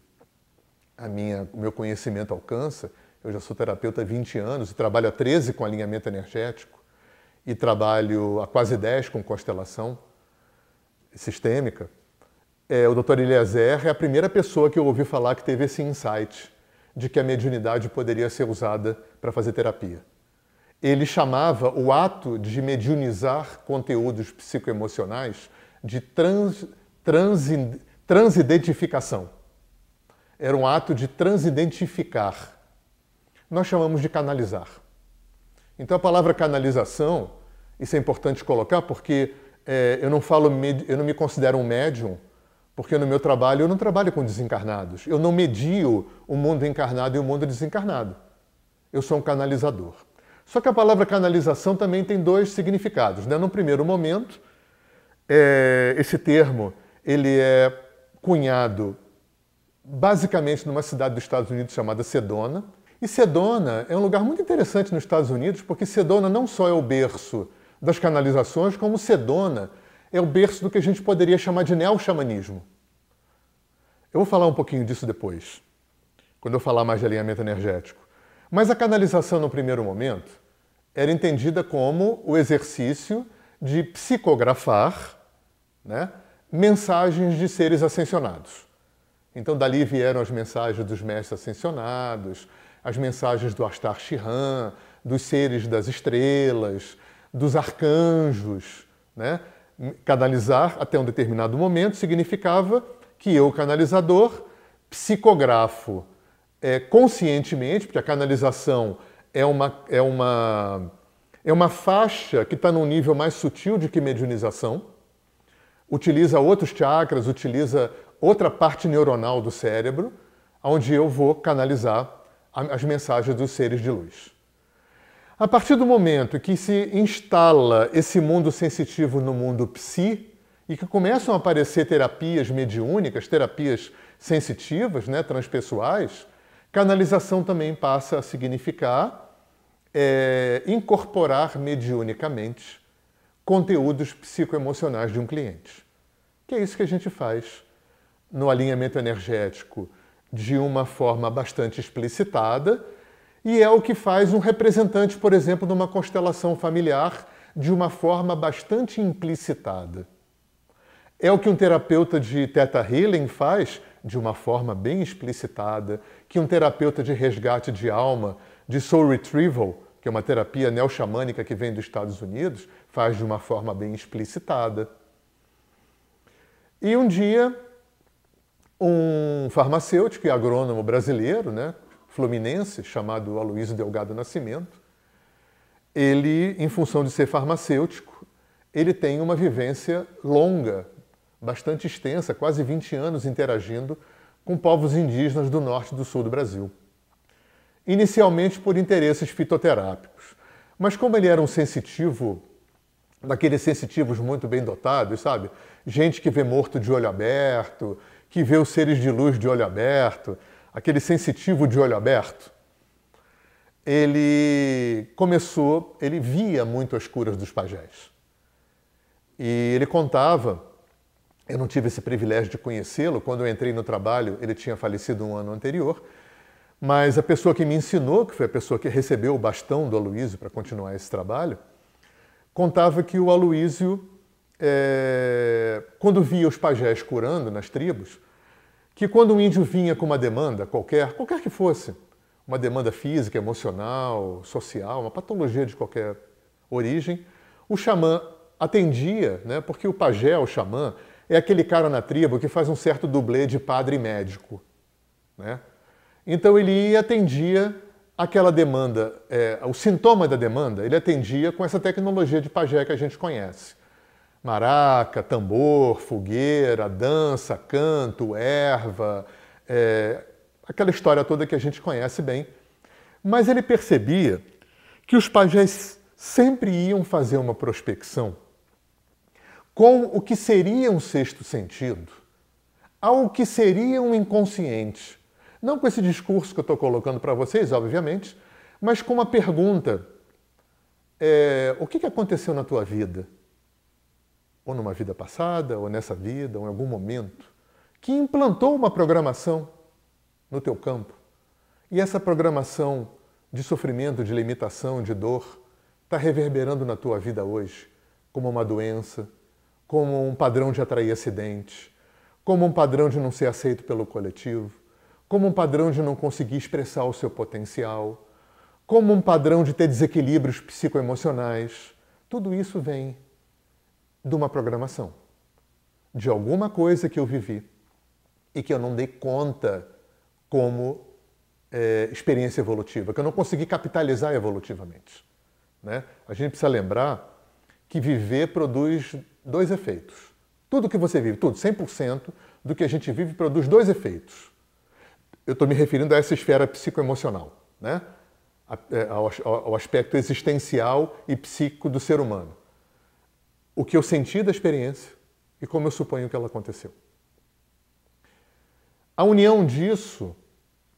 B: a minha, o meu conhecimento alcança, eu já sou terapeuta há 20 anos e trabalho há 13 com alinhamento energético e trabalho há quase 10 com constelação sistêmica. É, o Dr. Eliezer é a primeira pessoa que eu ouvi falar que teve esse insight de que a mediunidade poderia ser usada para fazer terapia. Ele chamava o ato de mediunizar conteúdos psicoemocionais de trans, trans, transidentificação. Era um ato de transidentificar. Nós chamamos de canalizar. Então a palavra canalização, isso é importante colocar porque é, eu não falo, eu não me considero um médium, porque no meu trabalho eu não trabalho com desencarnados. Eu não medio o mundo encarnado e o mundo desencarnado. Eu sou um canalizador. Só que a palavra canalização também tem dois significados. Né? No primeiro momento, é, esse termo ele é cunhado basicamente numa cidade dos Estados Unidos chamada Sedona. E Sedona é um lugar muito interessante nos Estados Unidos, porque Sedona não só é o berço das canalizações, como Sedona é o berço do que a gente poderia chamar de neo-xamanismo. Eu vou falar um pouquinho disso depois, quando eu falar mais de alinhamento energético. Mas a canalização, no primeiro momento, era entendida como o exercício de psicografar né, mensagens de seres ascensionados. Então, dali vieram as mensagens dos mestres ascensionados, as mensagens do Astar Shihan, dos seres das estrelas, dos arcanjos. Né? Canalizar até um determinado momento significava que eu, canalizador, psicografo é, conscientemente, porque a canalização é uma, é uma, é uma faixa que está num nível mais sutil de que mediunização, utiliza outros chakras, utiliza outra parte neuronal do cérebro, onde eu vou canalizar as mensagens dos seres de luz. A partir do momento que se instala esse mundo sensitivo no mundo psi e que começam a aparecer terapias mediúnicas, terapias sensitivas, né, transpessoais, Canalização também passa a significar é, incorporar mediunicamente conteúdos psicoemocionais de um cliente. Que é isso que a gente faz no alinhamento energético de uma forma bastante explicitada e é o que faz um representante, por exemplo, numa constelação familiar de uma forma bastante implicitada. É o que um terapeuta de Theta Healing faz de uma forma bem explicitada, que um terapeuta de resgate de alma, de soul retrieval, que é uma terapia neo-xamânica que vem dos Estados Unidos, faz de uma forma bem explicitada. E um dia, um farmacêutico e agrônomo brasileiro, né, fluminense, chamado Aloysio Delgado Nascimento, ele, em função de ser farmacêutico, ele tem uma vivência longa bastante extensa, quase 20 anos interagindo com povos indígenas do norte e do sul do Brasil. Inicialmente por interesses fitoterápicos, mas como ele era um sensitivo, daqueles sensitivos muito bem dotados, sabe? Gente que vê morto de olho aberto, que vê os seres de luz de olho aberto, aquele sensitivo de olho aberto. Ele começou, ele via muito as curas dos pajés. E ele contava eu não tive esse privilégio de conhecê-lo. Quando eu entrei no trabalho, ele tinha falecido um ano anterior. Mas a pessoa que me ensinou, que foi a pessoa que recebeu o bastão do Aloísio para continuar esse trabalho, contava que o Aloísio, é, quando via os pajés curando nas tribos, que quando um índio vinha com uma demanda qualquer, qualquer que fosse, uma demanda física, emocional, social, uma patologia de qualquer origem, o xamã atendia, né, porque o pajé, o xamã, é aquele cara na tribo que faz um certo dublê de padre médico. Né? Então ele ia atendia aquela demanda, é, o sintoma da demanda, ele atendia com essa tecnologia de pajé que a gente conhece. Maraca, tambor, fogueira, dança, canto, erva, é, aquela história toda que a gente conhece bem. Mas ele percebia que os pajés sempre iam fazer uma prospecção com o que seria um sexto sentido, ao que seria um inconsciente. Não com esse discurso que eu estou colocando para vocês, obviamente, mas com uma pergunta: é, o que aconteceu na tua vida? Ou numa vida passada, ou nessa vida, ou em algum momento, que implantou uma programação no teu campo. E essa programação de sofrimento, de limitação, de dor, está reverberando na tua vida hoje, como uma doença, como um padrão de atrair acidentes, como um padrão de não ser aceito pelo coletivo, como um padrão de não conseguir expressar o seu potencial, como um padrão de ter desequilíbrios psicoemocionais. Tudo isso vem de uma programação, de alguma coisa que eu vivi e que eu não dei conta como é, experiência evolutiva, que eu não consegui capitalizar evolutivamente. Né? A gente precisa lembrar que viver produz dois efeitos. Tudo que você vive, tudo, 100% do que a gente vive produz dois efeitos. Eu estou me referindo a essa esfera psicoemocional, né? É, ao, aspecto existencial e psíquico do ser humano. O que eu senti da experiência e como eu suponho que ela aconteceu. A união disso,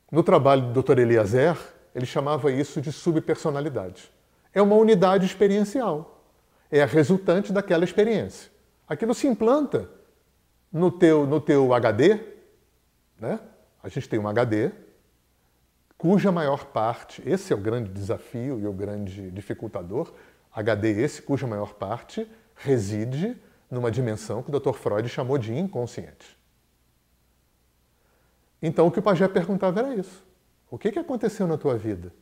B: no trabalho do Dr. Eliezer, ele chamava isso de subpersonalidade. É uma unidade experiencial. É a resultante daquela experiência. Aquilo se implanta no teu, no teu HD, né? A gente tem um HD cuja maior parte, esse é o grande desafio e o grande dificultador, HD esse cuja maior parte reside numa dimensão que o Dr. Freud chamou de inconsciente. Então o que o Pajé perguntava era isso. O que, que aconteceu na tua vida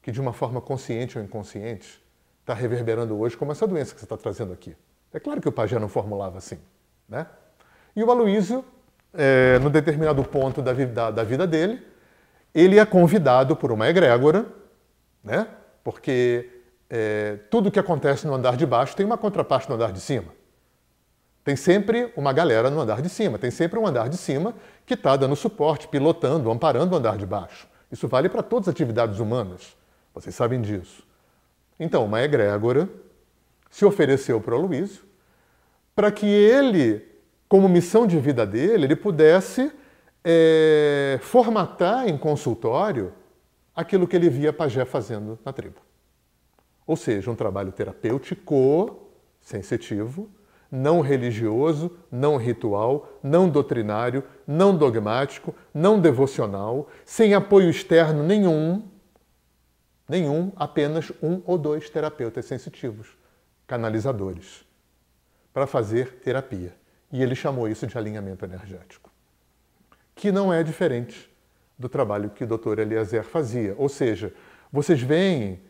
B: que de uma forma consciente ou inconsciente está reverberando hoje como essa doença que você está trazendo aqui? É claro que o Pajé não formulava assim, né? E o Aloísio, é, no determinado ponto da, da, da vida dele, ele é convidado por uma egrégora, né? porque é, tudo que acontece no andar de baixo tem uma contraparte no andar de cima. Tem sempre uma galera no andar de cima, tem sempre um andar de cima que está dando suporte, pilotando, amparando o andar de baixo. Isso vale para todas as atividades humanas. Vocês sabem disso. Então, uma egrégora se ofereceu para o Luísio para que ele, como missão de vida dele, ele pudesse é, formatar em consultório aquilo que ele via Pajé fazendo na tribo. Ou seja, um trabalho terapêutico, sensitivo, não religioso, não ritual, não doutrinário, não dogmático, não devocional, sem apoio externo nenhum, nenhum, apenas um ou dois terapeutas sensitivos, canalizadores, para fazer terapia. E ele chamou isso de alinhamento energético que não é diferente do trabalho que o Dr. Eliezer fazia. Ou seja, vocês veem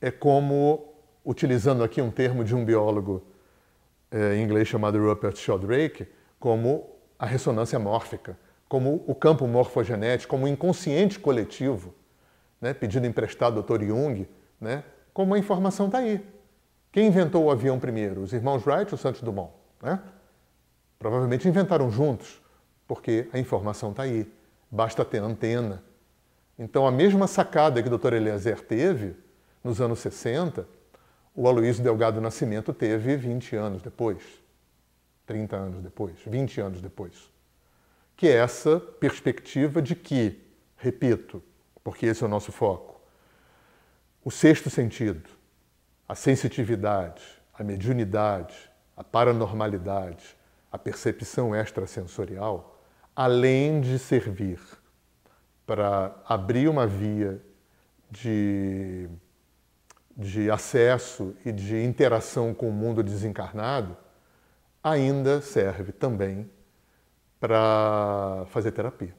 B: é como, utilizando aqui um termo de um biólogo é, em inglês chamado Rupert Sheldrake, como a ressonância mórfica, como o campo morfogenético, como o inconsciente coletivo, né, pedido emprestado ao Dr. Jung, né, como a informação está aí. Quem inventou o avião primeiro? Os irmãos Wright ou Santos Dumont? Né? Provavelmente inventaram juntos porque a informação está aí, basta ter antena. Então, a mesma sacada que o Dr. Eliezer teve nos anos 60, o Aloysio Delgado Nascimento teve 20 anos depois, 30 anos depois, 20 anos depois. Que é essa perspectiva de que, repito, porque esse é o nosso foco, o sexto sentido, a sensitividade, a mediunidade, a paranormalidade, a percepção extrasensorial, além de servir para abrir uma via de, de acesso e de interação com o mundo desencarnado, ainda serve também para fazer terapia.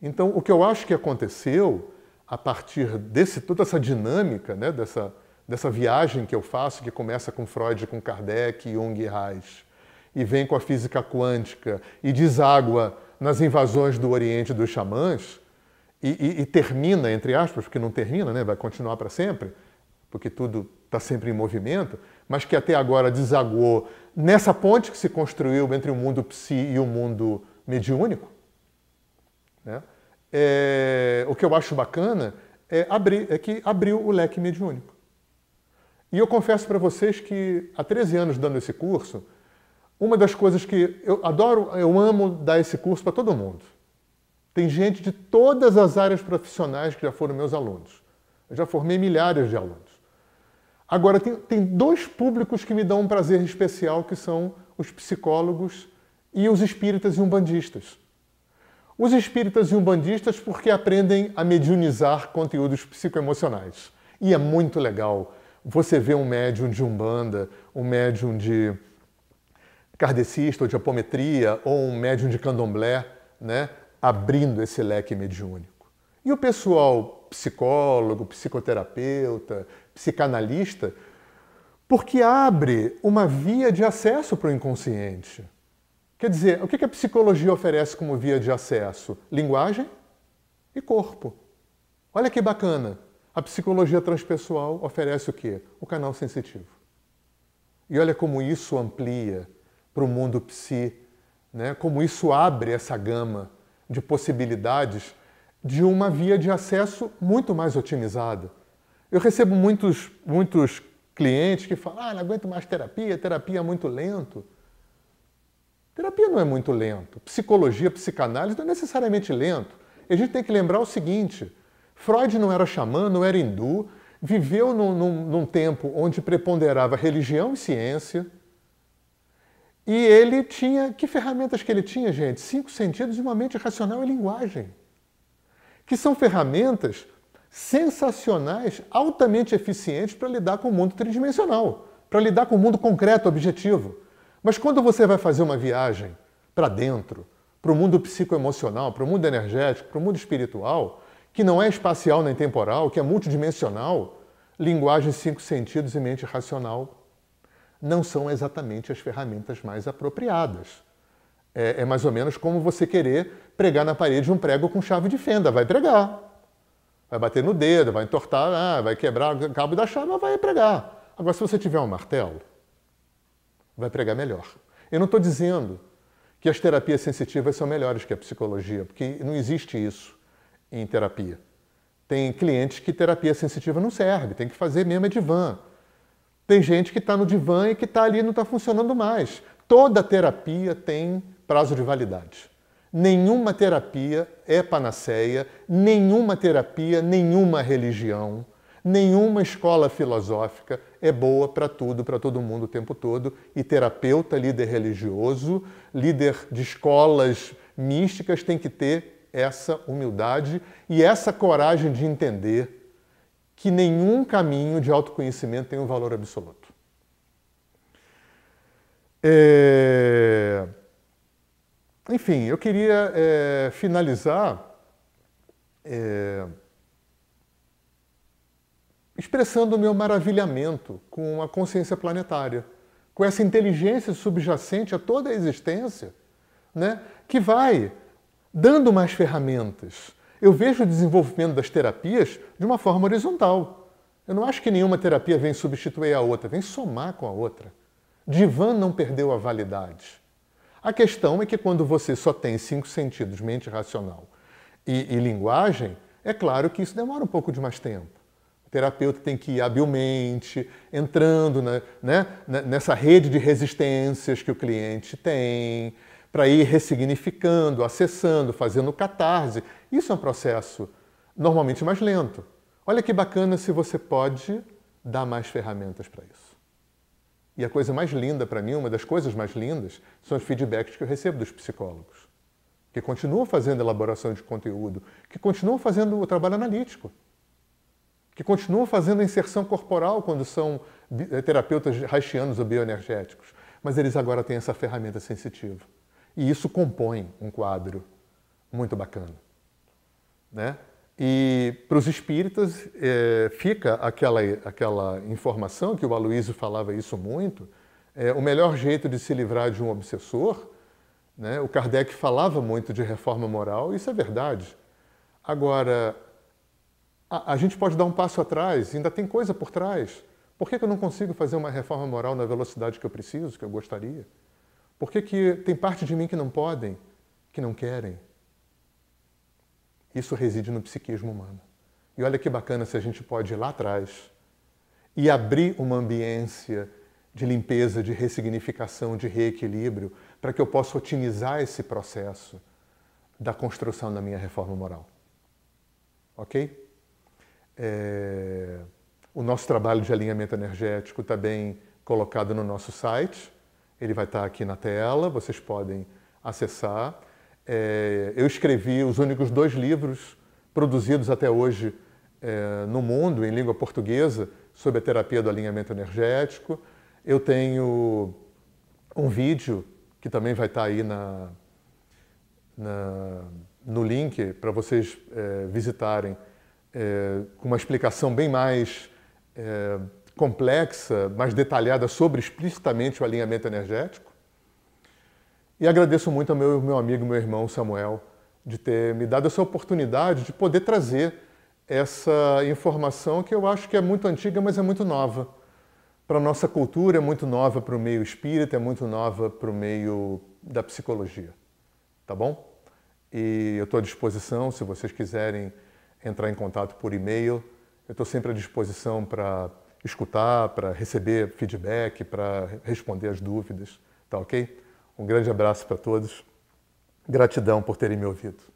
B: Então, o que eu acho que aconteceu a partir desse toda essa dinâmica, né, dessa, dessa viagem que eu faço, que começa com Freud, com Kardec, Jung e Reich, e vem com a física quântica e deságua nas invasões do Oriente dos xamãs e, e, e termina, entre aspas, porque não termina, né? vai continuar para sempre, porque tudo está sempre em movimento, mas que até agora desaguou nessa ponte que se construiu entre o mundo psi e o mundo mediúnico. Né? É, o que eu acho bacana é, abrir, é que abriu o leque mediúnico. E eu confesso para vocês que há 13 anos dando esse curso, uma das coisas que eu adoro, eu amo dar esse curso para todo mundo. Tem gente de todas as áreas profissionais que já foram meus alunos. Eu já formei milhares de alunos. Agora, tem, tem dois públicos que me dão um prazer especial, que são os psicólogos e os espíritas e umbandistas. Os espíritas e umbandistas porque aprendem a mediunizar conteúdos psicoemocionais. E é muito legal você ver um médium de umbanda, um médium de kardecista ou de apometria ou um médium de candomblé, né, abrindo esse leque mediúnico. E o pessoal psicólogo, psicoterapeuta, psicanalista, porque abre uma via de acesso para o inconsciente. Quer dizer, o que a psicologia oferece como via de acesso? Linguagem e corpo. Olha que bacana. A psicologia transpessoal oferece o quê? O canal sensitivo. E olha como isso amplia para o mundo psi, né? como isso abre essa gama de possibilidades de uma via de acesso muito mais otimizada. Eu recebo muitos, muitos clientes que falam: ah, não aguento mais terapia, terapia é muito lento. Terapia não é muito lento. Psicologia, psicanálise não é necessariamente lento. A gente tem que lembrar o seguinte: Freud não era xamã, não era hindu, viveu num, num, num tempo onde preponderava religião e ciência. E ele tinha. Que ferramentas que ele tinha, gente? Cinco sentidos e uma mente racional e linguagem. Que são ferramentas sensacionais, altamente eficientes para lidar com o mundo tridimensional, para lidar com o mundo concreto, objetivo. Mas quando você vai fazer uma viagem para dentro, para o mundo psicoemocional, para o mundo energético, para o mundo espiritual, que não é espacial nem temporal, que é multidimensional, linguagem, cinco sentidos e mente racional não são exatamente as ferramentas mais apropriadas. É, é, mais ou menos como você querer pregar na parede um prego com chave de fenda. Vai pregar. Vai bater no dedo, vai entortar, ah, vai quebrar o cabo da chave, mas vai pregar. Agora, se você tiver um martelo, vai pregar melhor. Eu não estou dizendo que as terapias sensitivas são melhores que a psicologia, porque não existe isso em terapia. Tem clientes que terapia sensitiva não serve, tem que fazer mesmo é divã. Tem gente que está no divã e que está ali e não está funcionando mais. Toda terapia tem prazo de validade. Nenhuma terapia é panaceia, nenhuma terapia, nenhuma religião, nenhuma escola filosófica é boa para tudo, para todo mundo o tempo todo. E terapeuta, líder religioso, líder de escolas místicas tem que ter essa humildade e essa coragem de entender que nenhum caminho de autoconhecimento tem um valor absoluto. É... Enfim, eu queria é, finalizar é, expressando o meu maravilhamento com a consciência planetária, com essa inteligência subjacente a toda a existência, né, que vai dando mais ferramentas, eu vejo o desenvolvimento das terapias de uma forma horizontal. Eu não acho que nenhuma terapia vem substituir a outra, vem somar com a outra. Divan não perdeu a validade. A questão é que quando você só tem cinco sentidos, mente racional e, e linguagem, é claro que isso demora um pouco de mais tempo. O terapeuta tem que ir habilmente, entrando na, né, nessa rede de resistências que o cliente tem, para ir ressignificando, acessando, fazendo catarse. Isso é um processo normalmente mais lento. Olha que bacana se você pode dar mais ferramentas para isso. E a coisa mais linda para mim, uma das coisas mais lindas, são os feedbacks que eu recebo dos psicólogos, que continuam fazendo elaboração de conteúdo, que continuam fazendo o trabalho analítico, que continuam fazendo a inserção corporal quando são eh, terapeutas haitianos ou bioenergéticos, mas eles agora têm essa ferramenta sensitiva. E isso compõe um quadro muito bacana. Né? E para os espíritas é, fica aquela, aquela informação que o Aloysio falava isso muito, é, o melhor jeito de se livrar de um obsessor, né? o Kardec falava muito de reforma moral, isso é verdade. Agora, a, a gente pode dar um passo atrás, ainda tem coisa por trás. Por que, que eu não consigo fazer uma reforma moral na velocidade que eu preciso, que eu gostaria? Por que, que tem parte de mim que não podem, que não querem? Isso reside no psiquismo humano. E olha que bacana se a gente pode ir lá atrás e abrir uma ambiência de limpeza, de ressignificação, de reequilíbrio, para que eu possa otimizar esse processo da construção da minha reforma moral. Ok? É... O nosso trabalho de alinhamento energético está bem colocado no nosso site. Ele vai estar aqui na tela, vocês podem acessar. É, eu escrevi os únicos dois livros produzidos até hoje é, no mundo, em língua portuguesa, sobre a terapia do alinhamento energético. Eu tenho um vídeo que também vai estar aí na, na no link para vocês é, visitarem, é, com uma explicação bem mais é, complexa, mais detalhada sobre explicitamente o alinhamento energético. E agradeço muito ao meu, meu amigo, meu irmão Samuel, de ter me dado essa oportunidade de poder trazer essa informação que eu acho que é muito antiga, mas é muito nova. para a nossa cultura, é muito nova para o meio espírita, é muito nova para o meio da psicologia. Tá bom? E eu estou à disposição, se vocês quiserem entrar em contato por e-mail, eu estou sempre à disposição para escutar, para receber feedback, para responder as dúvidas. Tá ok? Um grande abraço para todos. Gratidão por terem me ouvido.